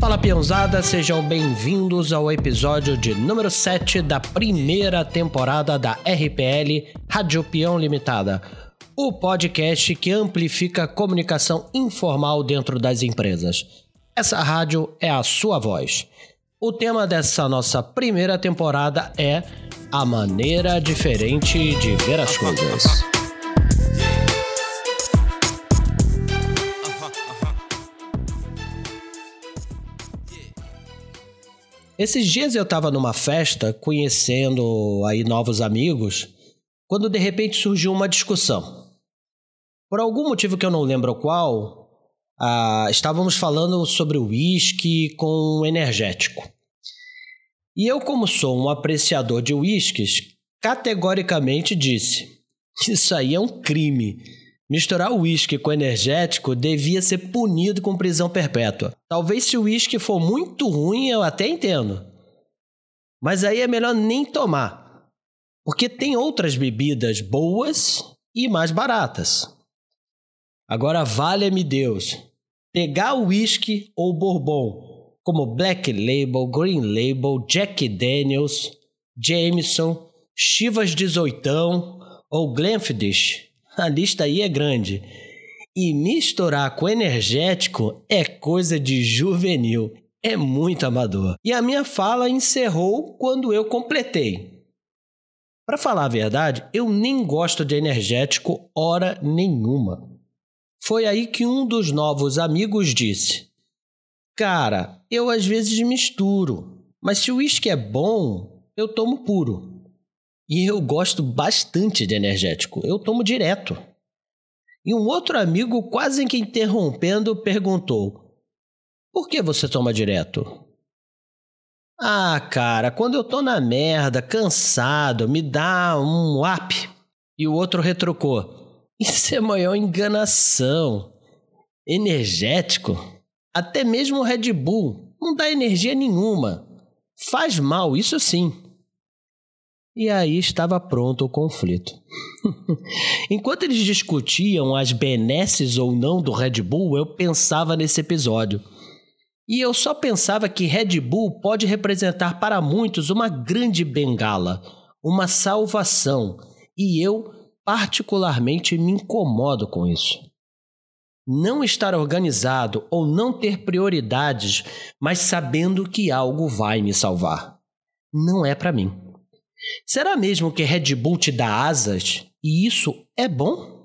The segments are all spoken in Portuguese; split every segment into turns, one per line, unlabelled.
Fala peãozada, sejam bem-vindos ao episódio de número 7 da primeira temporada da RPL Rádio Peão Limitada, o podcast que amplifica a comunicação informal dentro das empresas. Essa rádio é a sua voz. O tema dessa nossa primeira temporada é a maneira diferente de ver as coisas. Esses dias eu estava numa festa, conhecendo aí novos amigos, quando de repente surgiu uma discussão. Por algum motivo que eu não lembro qual, ah, estávamos falando sobre uísque com energético. E eu, como sou um apreciador de uísques, categoricamente disse: Isso aí é um crime. Misturar uísque com energético devia ser punido com prisão perpétua. Talvez se o uísque for muito ruim, eu até entendo. Mas aí é melhor nem tomar. Porque tem outras bebidas boas e mais baratas. Agora, valha-me Deus, pegar o uísque ou bourbon, como Black Label, Green Label, Jack Daniels, Jameson, Chivas 18 ou Glenfiddich a lista aí é grande. E misturar com energético é coisa de juvenil, é muito amador. E a minha fala encerrou quando eu completei. Para falar a verdade, eu nem gosto de energético hora nenhuma. Foi aí que um dos novos amigos disse: Cara, eu às vezes misturo, mas se o uísque é bom, eu tomo puro. E eu gosto bastante de energético. Eu tomo direto. E um outro amigo, quase que interrompendo, perguntou: Por que você toma direto? Ah, cara, quando eu tô na merda, cansado, me dá um up. E o outro retrucou: Isso é maior enganação. Energético? Até mesmo Red Bull não dá energia nenhuma. Faz mal, isso sim. E aí estava pronto o conflito. Enquanto eles discutiam as benesses ou não do Red Bull, eu pensava nesse episódio. E eu só pensava que Red Bull pode representar para muitos uma grande bengala, uma salvação, e eu particularmente me incomodo com isso. Não estar organizado ou não ter prioridades, mas sabendo que algo vai me salvar. Não é para mim. Será mesmo que Red Bull te dá asas e isso é bom?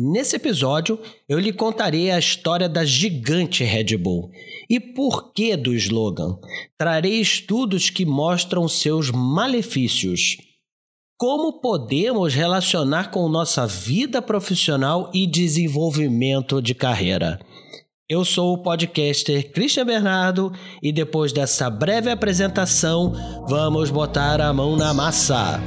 Nesse episódio, eu lhe contarei a história da gigante Red Bull e por que do slogan. Trarei estudos que mostram seus malefícios. Como podemos relacionar com nossa vida profissional e desenvolvimento de carreira. Eu sou o podcaster Christian Bernardo e depois dessa breve apresentação, vamos botar a mão na massa.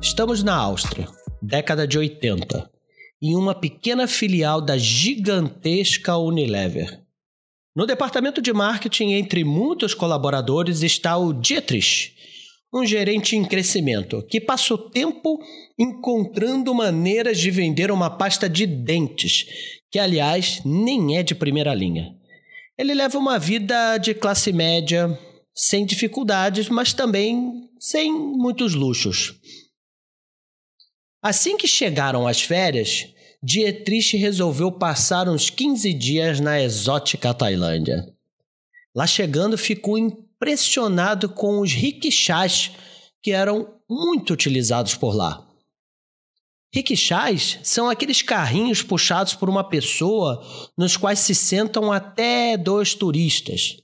Estamos na Áustria, década de 80 em uma pequena filial da gigantesca Unilever. No departamento de marketing, entre muitos colaboradores, está o Dietrich, um gerente em crescimento, que passa o tempo encontrando maneiras de vender uma pasta de dentes, que, aliás, nem é de primeira linha. Ele leva uma vida de classe média, sem dificuldades, mas também sem muitos luxos. Assim que chegaram as férias, Dietrich resolveu passar uns 15 dias na exótica Tailândia. Lá chegando, ficou impressionado com os rickshaws que eram muito utilizados por lá. Rickshaws são aqueles carrinhos puxados por uma pessoa nos quais se sentam até dois turistas.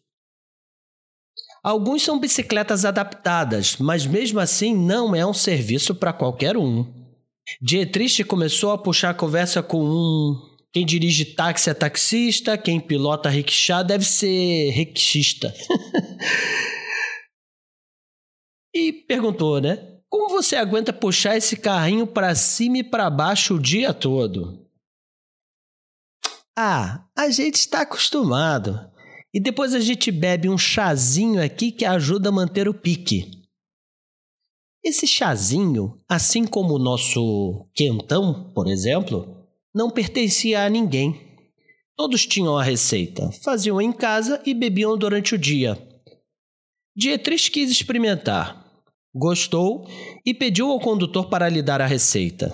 Alguns são bicicletas adaptadas, mas mesmo assim não é um serviço para qualquer um. Dietrich começou a puxar a conversa com um. Quem dirige táxi é taxista, quem pilota rickshaw deve ser rickshista. e perguntou, né? Como você aguenta puxar esse carrinho para cima e para baixo o dia todo? Ah, a gente está acostumado. E depois a gente bebe um chazinho aqui que ajuda a manter o pique. Esse chazinho, assim como o nosso quentão, por exemplo, não pertencia a ninguém. Todos tinham a receita, faziam em casa e bebiam durante o dia. Dietrich quis experimentar, gostou e pediu ao condutor para lhe dar a receita.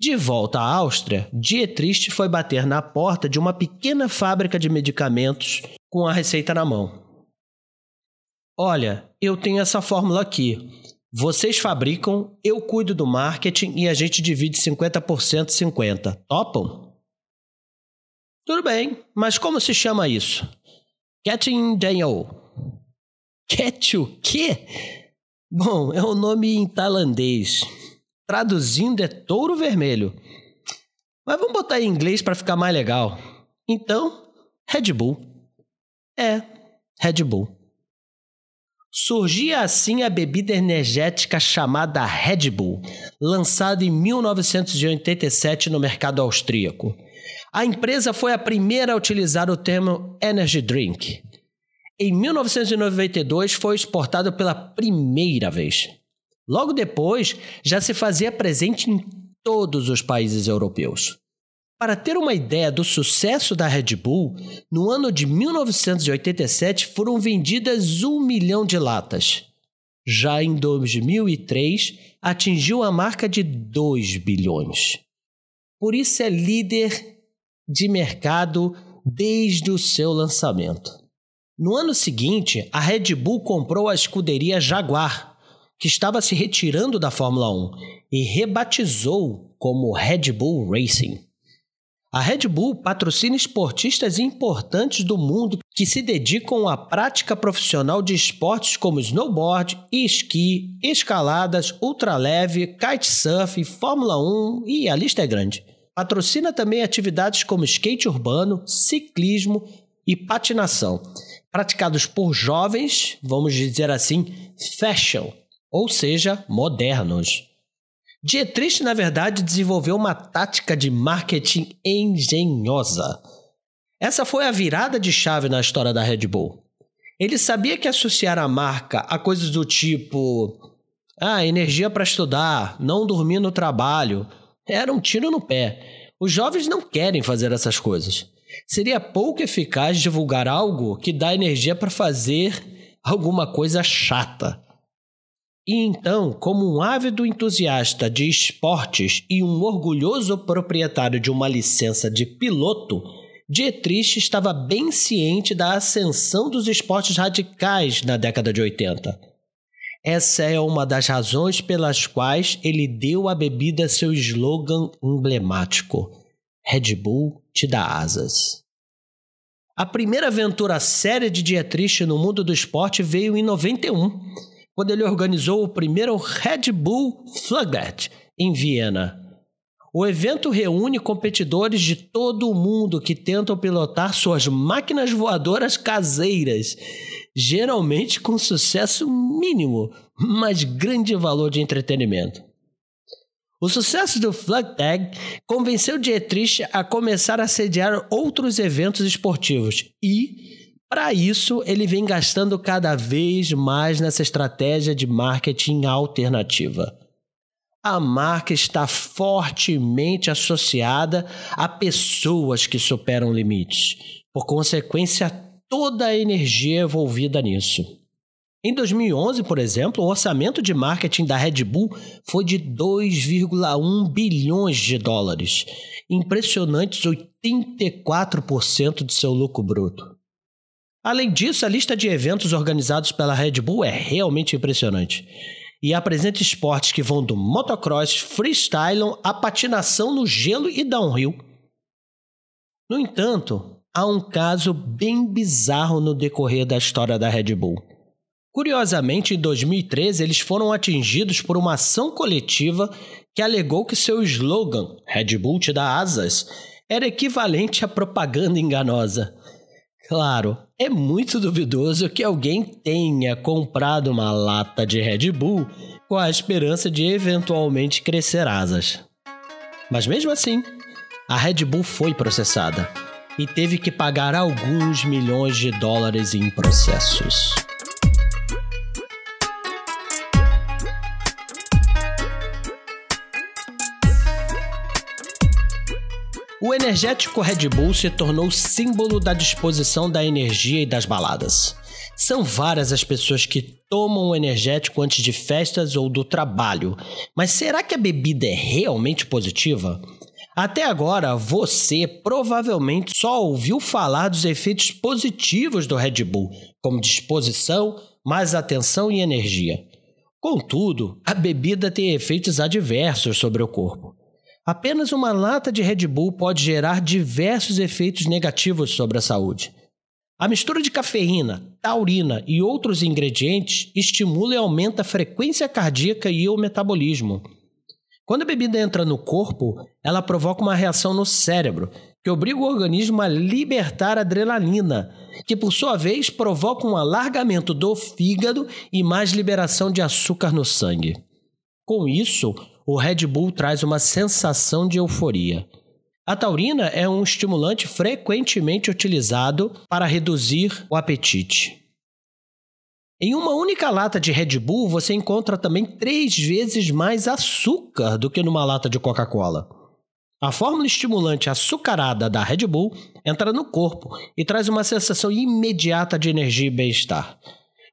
De volta à Áustria, Dietrich foi bater na porta de uma pequena fábrica de medicamentos com a receita na mão. Olha, eu tenho essa fórmula aqui. Vocês fabricam, eu cuido do marketing e a gente divide 50% 50%. Topam? Tudo bem, mas como se chama isso? Catching Daniel. Catch o quê? Bom, é um nome em tailandês. Traduzindo é touro vermelho. Mas vamos botar em inglês para ficar mais legal. Então, Red Bull. É, Red Bull. Surgia assim a bebida energética chamada Red Bull, lançada em 1987 no mercado austríaco. A empresa foi a primeira a utilizar o termo energy drink. Em 1992 foi exportado pela primeira vez. Logo depois, já se fazia presente em todos os países europeus. Para ter uma ideia do sucesso da Red Bull, no ano de 1987 foram vendidas um milhão de latas. Já em 2003, atingiu a marca de 2 bilhões. Por isso é líder de mercado desde o seu lançamento. No ano seguinte, a Red Bull comprou a escuderia Jaguar, que estava se retirando da Fórmula 1, e rebatizou como Red Bull Racing. A Red Bull patrocina esportistas importantes do mundo que se dedicam à prática profissional de esportes como snowboard, esqui, escaladas, ultraleve, kitesurf, Fórmula 1 e a lista é grande. Patrocina também atividades como skate urbano, ciclismo e patinação, praticados por jovens, vamos dizer assim, fashion, ou seja, modernos. Dietrich, na verdade, desenvolveu uma tática de marketing engenhosa. Essa foi a virada de chave na história da Red Bull. Ele sabia que associar a marca a coisas do tipo ah, energia para estudar, não dormir no trabalho, era um tiro no pé. Os jovens não querem fazer essas coisas. Seria pouco eficaz divulgar algo que dá energia para fazer alguma coisa chata. E então, como um ávido entusiasta de esportes e um orgulhoso proprietário de uma licença de piloto, Dietrich estava bem ciente da ascensão dos esportes radicais na década de 80. Essa é uma das razões pelas quais ele deu à bebida seu slogan emblemático: Red Bull te dá asas. A primeira aventura séria de Dietrich no mundo do esporte veio em 91 quando ele organizou o primeiro Red Bull Floodbat em Viena. O evento reúne competidores de todo o mundo que tentam pilotar suas máquinas voadoras caseiras, geralmente com sucesso mínimo, mas grande valor de entretenimento. O sucesso do Flag Tag convenceu Dietrich a começar a sediar outros eventos esportivos e, para isso, ele vem gastando cada vez mais nessa estratégia de marketing alternativa. A marca está fortemente associada a pessoas que superam limites, por consequência, toda a energia envolvida nisso. Em 2011, por exemplo, o orçamento de marketing da Red Bull foi de 2,1 bilhões de dólares, impressionantes 84% de seu lucro bruto. Além disso, a lista de eventos organizados pela Red Bull é realmente impressionante e apresenta esportes que vão do motocross, freestyle à patinação no gelo e downhill. No entanto, há um caso bem bizarro no decorrer da história da Red Bull. Curiosamente, em 2013, eles foram atingidos por uma ação coletiva que alegou que seu slogan, Red Bull te dá asas, era equivalente à propaganda enganosa. Claro, é muito duvidoso que alguém tenha comprado uma lata de Red Bull com a esperança de eventualmente crescer asas. Mas mesmo assim, a Red Bull foi processada e teve que pagar alguns milhões de dólares em processos. O energético Red Bull se tornou símbolo da disposição da energia e das baladas. São várias as pessoas que tomam o energético antes de festas ou do trabalho, mas será que a bebida é realmente positiva? Até agora, você provavelmente só ouviu falar dos efeitos positivos do Red Bull, como disposição, mais atenção e energia. Contudo, a bebida tem efeitos adversos sobre o corpo. Apenas uma lata de Red Bull pode gerar diversos efeitos negativos sobre a saúde. A mistura de cafeína, taurina e outros ingredientes estimula e aumenta a frequência cardíaca e o metabolismo. Quando a bebida entra no corpo, ela provoca uma reação no cérebro, que obriga o organismo a libertar adrenalina, que por sua vez provoca um alargamento do fígado e mais liberação de açúcar no sangue. Com isso, o Red Bull traz uma sensação de euforia. A taurina é um estimulante frequentemente utilizado para reduzir o apetite. Em uma única lata de Red Bull, você encontra também três vezes mais açúcar do que numa lata de Coca-Cola. A fórmula estimulante açucarada da Red Bull entra no corpo e traz uma sensação imediata de energia e bem-estar.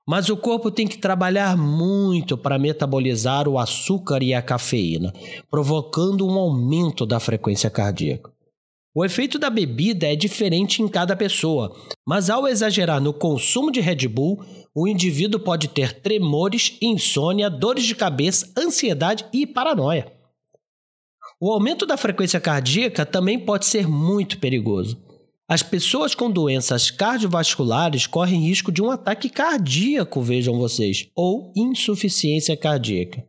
Mas o corpo tem que trabalhar muito para metabolizar o açúcar e a cafeína, provocando um aumento da frequência cardíaca. O efeito da bebida é diferente em cada pessoa, mas ao exagerar no consumo de Red Bull, o indivíduo pode ter tremores, insônia, dores de cabeça, ansiedade e paranoia. O aumento da frequência cardíaca também pode ser muito perigoso. As pessoas com doenças cardiovasculares correm risco de um ataque cardíaco, vejam vocês, ou insuficiência cardíaca.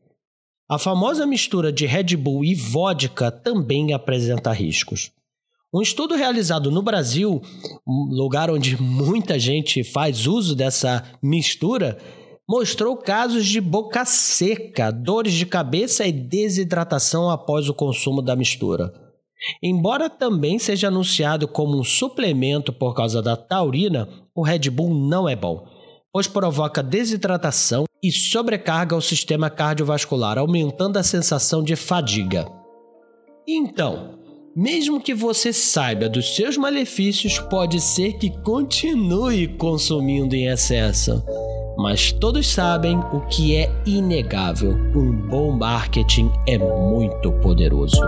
A famosa mistura de Red Bull e vodka também apresenta riscos. Um estudo realizado no Brasil, um lugar onde muita gente faz uso dessa mistura, mostrou casos de boca seca, dores de cabeça e desidratação após o consumo da mistura. Embora também seja anunciado como um suplemento por causa da taurina, o Red Bull não é bom, pois provoca desidratação e sobrecarga o sistema cardiovascular, aumentando a sensação de fadiga. Então, mesmo que você saiba dos seus malefícios, pode ser que continue consumindo em excesso. Mas todos sabem o que é inegável: um bom marketing é muito poderoso.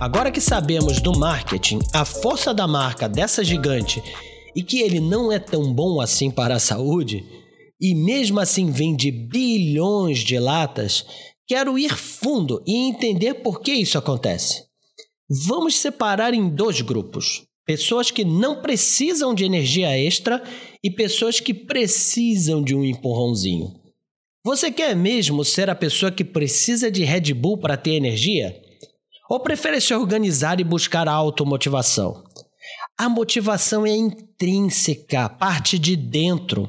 Agora que sabemos do marketing, a força da marca dessa gigante e que ele não é tão bom assim para a saúde, e mesmo assim vende bilhões de latas, quero ir fundo e entender por que isso acontece. Vamos separar em dois grupos: pessoas que não precisam de energia extra e pessoas que precisam de um empurrãozinho. Você quer mesmo ser a pessoa que precisa de Red Bull para ter energia? Ou prefere se organizar e buscar a automotivação? A motivação é intrínseca, parte de dentro.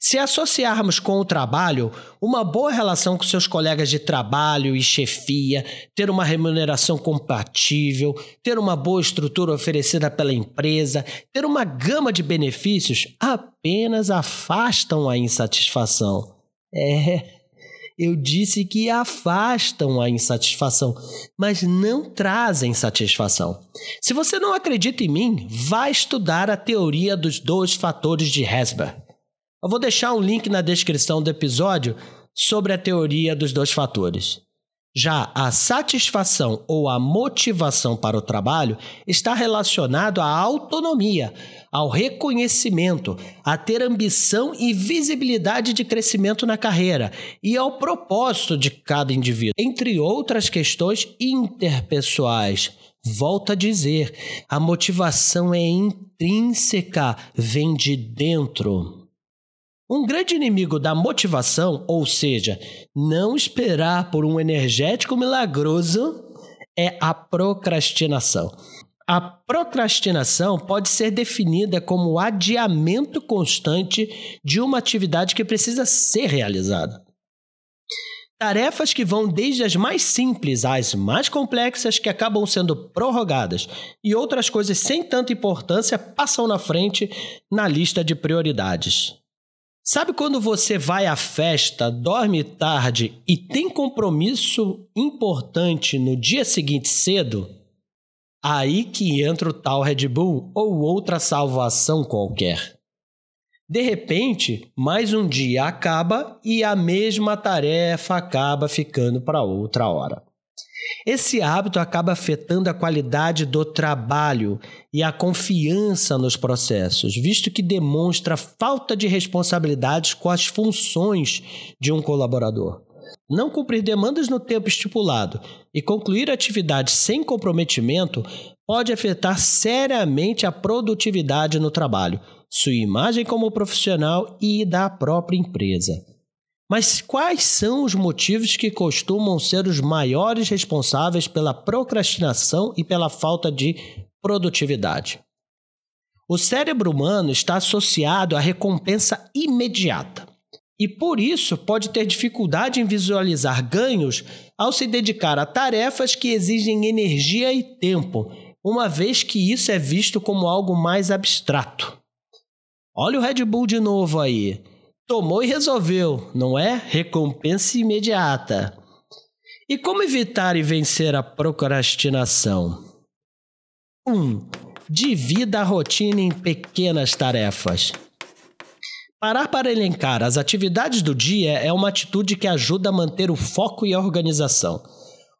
Se associarmos com o trabalho, uma boa relação com seus colegas de trabalho e chefia, ter uma remuneração compatível, ter uma boa estrutura oferecida pela empresa, ter uma gama de benefícios, apenas afastam a insatisfação. É. Eu disse que afastam a insatisfação, mas não trazem satisfação. Se você não acredita em mim, vá estudar a teoria dos dois fatores de Hesberg. Eu vou deixar um link na descrição do episódio sobre a teoria dos dois fatores. Já a satisfação ou a motivação para o trabalho está relacionado à autonomia, ao reconhecimento, a ter ambição e visibilidade de crescimento na carreira e ao propósito de cada indivíduo, entre outras questões interpessoais. Volto a dizer, a motivação é intrínseca, vem de dentro. Um grande inimigo da motivação, ou seja, não esperar por um energético milagroso, é a procrastinação. A procrastinação pode ser definida como o adiamento constante de uma atividade que precisa ser realizada. Tarefas que vão desde as mais simples às mais complexas que acabam sendo prorrogadas e outras coisas sem tanta importância passam na frente na lista de prioridades. Sabe quando você vai à festa, dorme tarde e tem compromisso importante no dia seguinte cedo? Aí que entra o tal Red Bull ou outra salvação qualquer. De repente, mais um dia acaba e a mesma tarefa acaba ficando para outra hora. Esse hábito acaba afetando a qualidade do trabalho e a confiança nos processos, visto que demonstra falta de responsabilidades com as funções de um colaborador. Não cumprir demandas no tempo estipulado e concluir atividades sem comprometimento pode afetar seriamente a produtividade no trabalho sua imagem como profissional e da própria empresa. Mas quais são os motivos que costumam ser os maiores responsáveis pela procrastinação e pela falta de produtividade? O cérebro humano está associado à recompensa imediata e, por isso, pode ter dificuldade em visualizar ganhos ao se dedicar a tarefas que exigem energia e tempo, uma vez que isso é visto como algo mais abstrato. Olha o Red Bull de novo aí. Tomou e resolveu, não é? Recompensa imediata. E como evitar e vencer a procrastinação? 1. Um, divida a rotina em pequenas tarefas. Parar para elencar as atividades do dia é uma atitude que ajuda a manter o foco e a organização.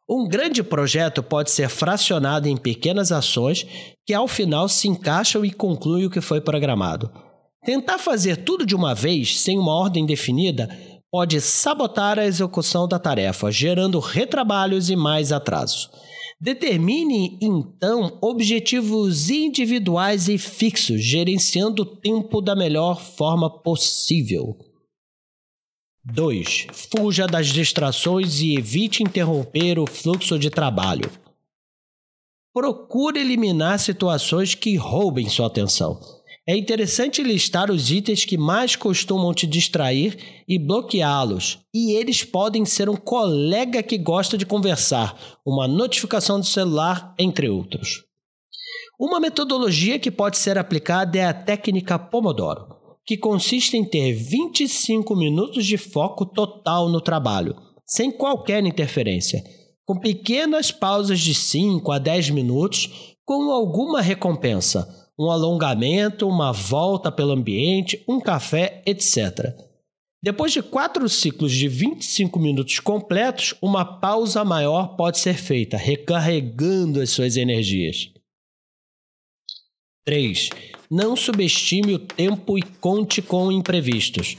Um grande projeto pode ser fracionado em pequenas ações que, ao final, se encaixam e concluem o que foi programado. Tentar fazer tudo de uma vez, sem uma ordem definida, pode sabotar a execução da tarefa, gerando retrabalhos e mais atrasos. Determine, então, objetivos individuais e fixos, gerenciando o tempo da melhor forma possível. 2. Fuja das distrações e evite interromper o fluxo de trabalho. Procure eliminar situações que roubem sua atenção. É interessante listar os itens que mais costumam te distrair e bloqueá-los. E eles podem ser um colega que gosta de conversar, uma notificação do celular, entre outros. Uma metodologia que pode ser aplicada é a técnica Pomodoro, que consiste em ter 25 minutos de foco total no trabalho, sem qualquer interferência, com pequenas pausas de 5 a 10 minutos, com alguma recompensa um alongamento, uma volta pelo ambiente, um café, etc. Depois de quatro ciclos de 25 minutos completos, uma pausa maior pode ser feita, recarregando as suas energias. 3. Não subestime o tempo e conte com imprevistos.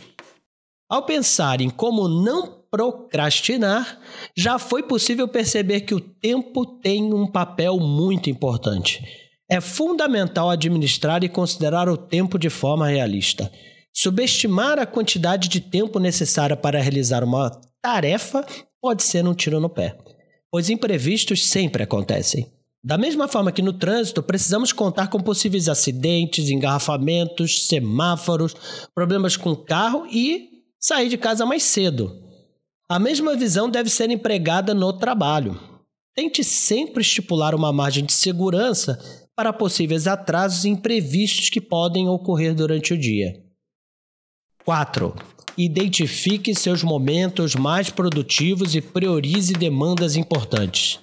Ao pensar em como não procrastinar, já foi possível perceber que o tempo tem um papel muito importante. É fundamental administrar e considerar o tempo de forma realista. Subestimar a quantidade de tempo necessária para realizar uma tarefa pode ser um tiro no pé, pois imprevistos sempre acontecem. Da mesma forma que no trânsito, precisamos contar com possíveis acidentes, engarrafamentos, semáforos, problemas com o carro e sair de casa mais cedo. A mesma visão deve ser empregada no trabalho. Tente sempre estipular uma margem de segurança para possíveis atrasos imprevistos que podem ocorrer durante o dia. 4. Identifique seus momentos mais produtivos e priorize demandas importantes.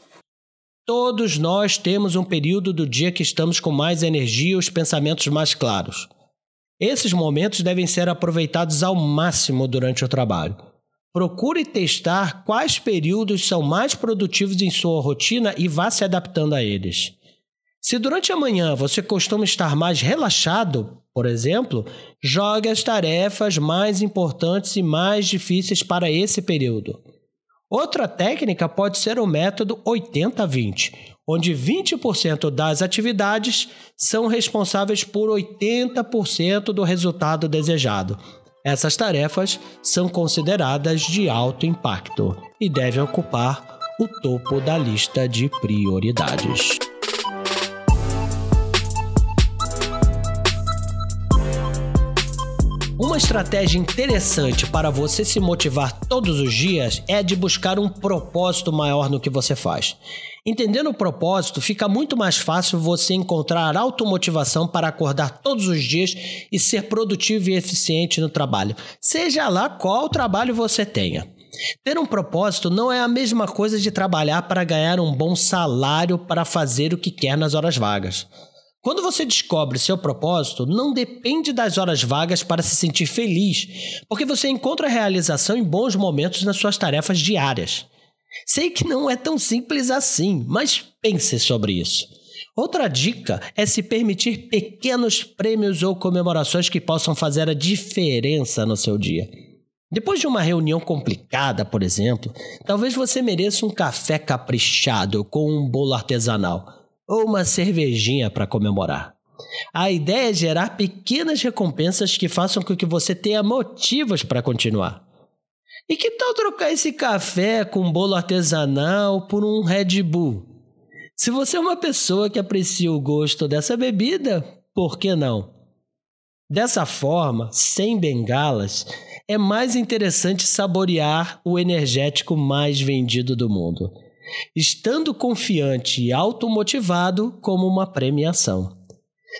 Todos nós temos um período do dia que estamos com mais energia e os pensamentos mais claros. Esses momentos devem ser aproveitados ao máximo durante o trabalho. Procure testar quais períodos são mais produtivos em sua rotina e vá se adaptando a eles. Se durante a manhã você costuma estar mais relaxado, por exemplo, jogue as tarefas mais importantes e mais difíceis para esse período. Outra técnica pode ser o método 80-20, onde 20% das atividades são responsáveis por 80% do resultado desejado. Essas tarefas são consideradas de alto impacto e devem ocupar o topo da lista de prioridades. Uma estratégia interessante para você se motivar todos os dias é de buscar um propósito maior no que você faz. Entendendo o propósito, fica muito mais fácil você encontrar automotivação para acordar todos os dias e ser produtivo e eficiente no trabalho, seja lá qual trabalho você tenha. Ter um propósito não é a mesma coisa de trabalhar para ganhar um bom salário para fazer o que quer nas horas vagas. Quando você descobre seu propósito, não depende das horas vagas para se sentir feliz, porque você encontra realização em bons momentos nas suas tarefas diárias. Sei que não é tão simples assim, mas pense sobre isso. Outra dica é se permitir pequenos prêmios ou comemorações que possam fazer a diferença no seu dia. Depois de uma reunião complicada, por exemplo, talvez você mereça um café caprichado com um bolo artesanal ou uma cervejinha para comemorar. A ideia é gerar pequenas recompensas que façam com que você tenha motivos para continuar. E que tal trocar esse café com bolo artesanal por um Red Bull? Se você é uma pessoa que aprecia o gosto dessa bebida, por que não? Dessa forma, sem bengalas, é mais interessante saborear o energético mais vendido do mundo estando confiante e automotivado como uma premiação.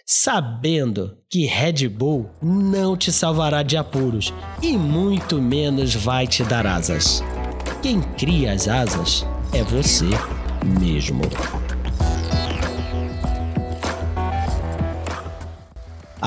Sabendo que Red Bull não te salvará de apuros e muito menos vai te dar asas. Quem cria as asas é você mesmo.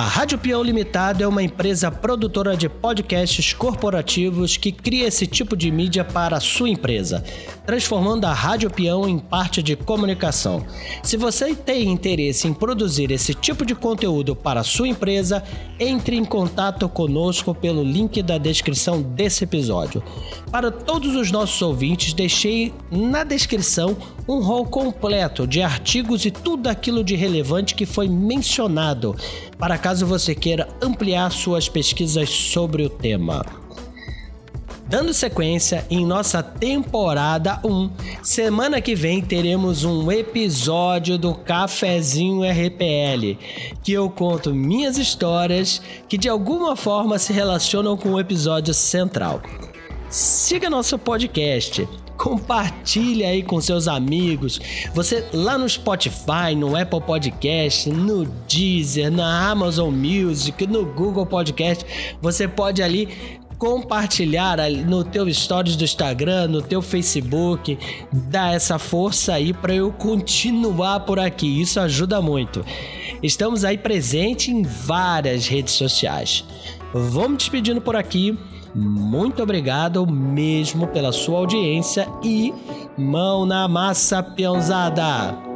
A Rádio Peão Limitado é uma empresa produtora de podcasts corporativos que cria esse tipo de mídia para a sua empresa, transformando a Rádio Peão em parte de comunicação. Se você tem interesse em produzir esse tipo de conteúdo para a sua empresa, entre em contato conosco pelo link da descrição desse episódio. Para todos os nossos ouvintes, deixei na descrição um rol completo de artigos e tudo aquilo de relevante que foi mencionado para caso você queira ampliar suas pesquisas sobre o tema. Dando sequência em nossa temporada 1, semana que vem teremos um episódio do Cafezinho RPL, que eu conto minhas histórias que de alguma forma se relacionam com o episódio central. Siga nosso podcast compartilhe aí com seus amigos. Você lá no Spotify, no Apple Podcast, no Deezer, na Amazon Music, no Google Podcast, você pode ali compartilhar no teu stories do Instagram, no teu Facebook, dá essa força aí para eu continuar por aqui. Isso ajuda muito. Estamos aí presente em várias redes sociais. Vamos despedindo por aqui. Muito obrigado mesmo pela sua audiência e mão na massa, peãozada!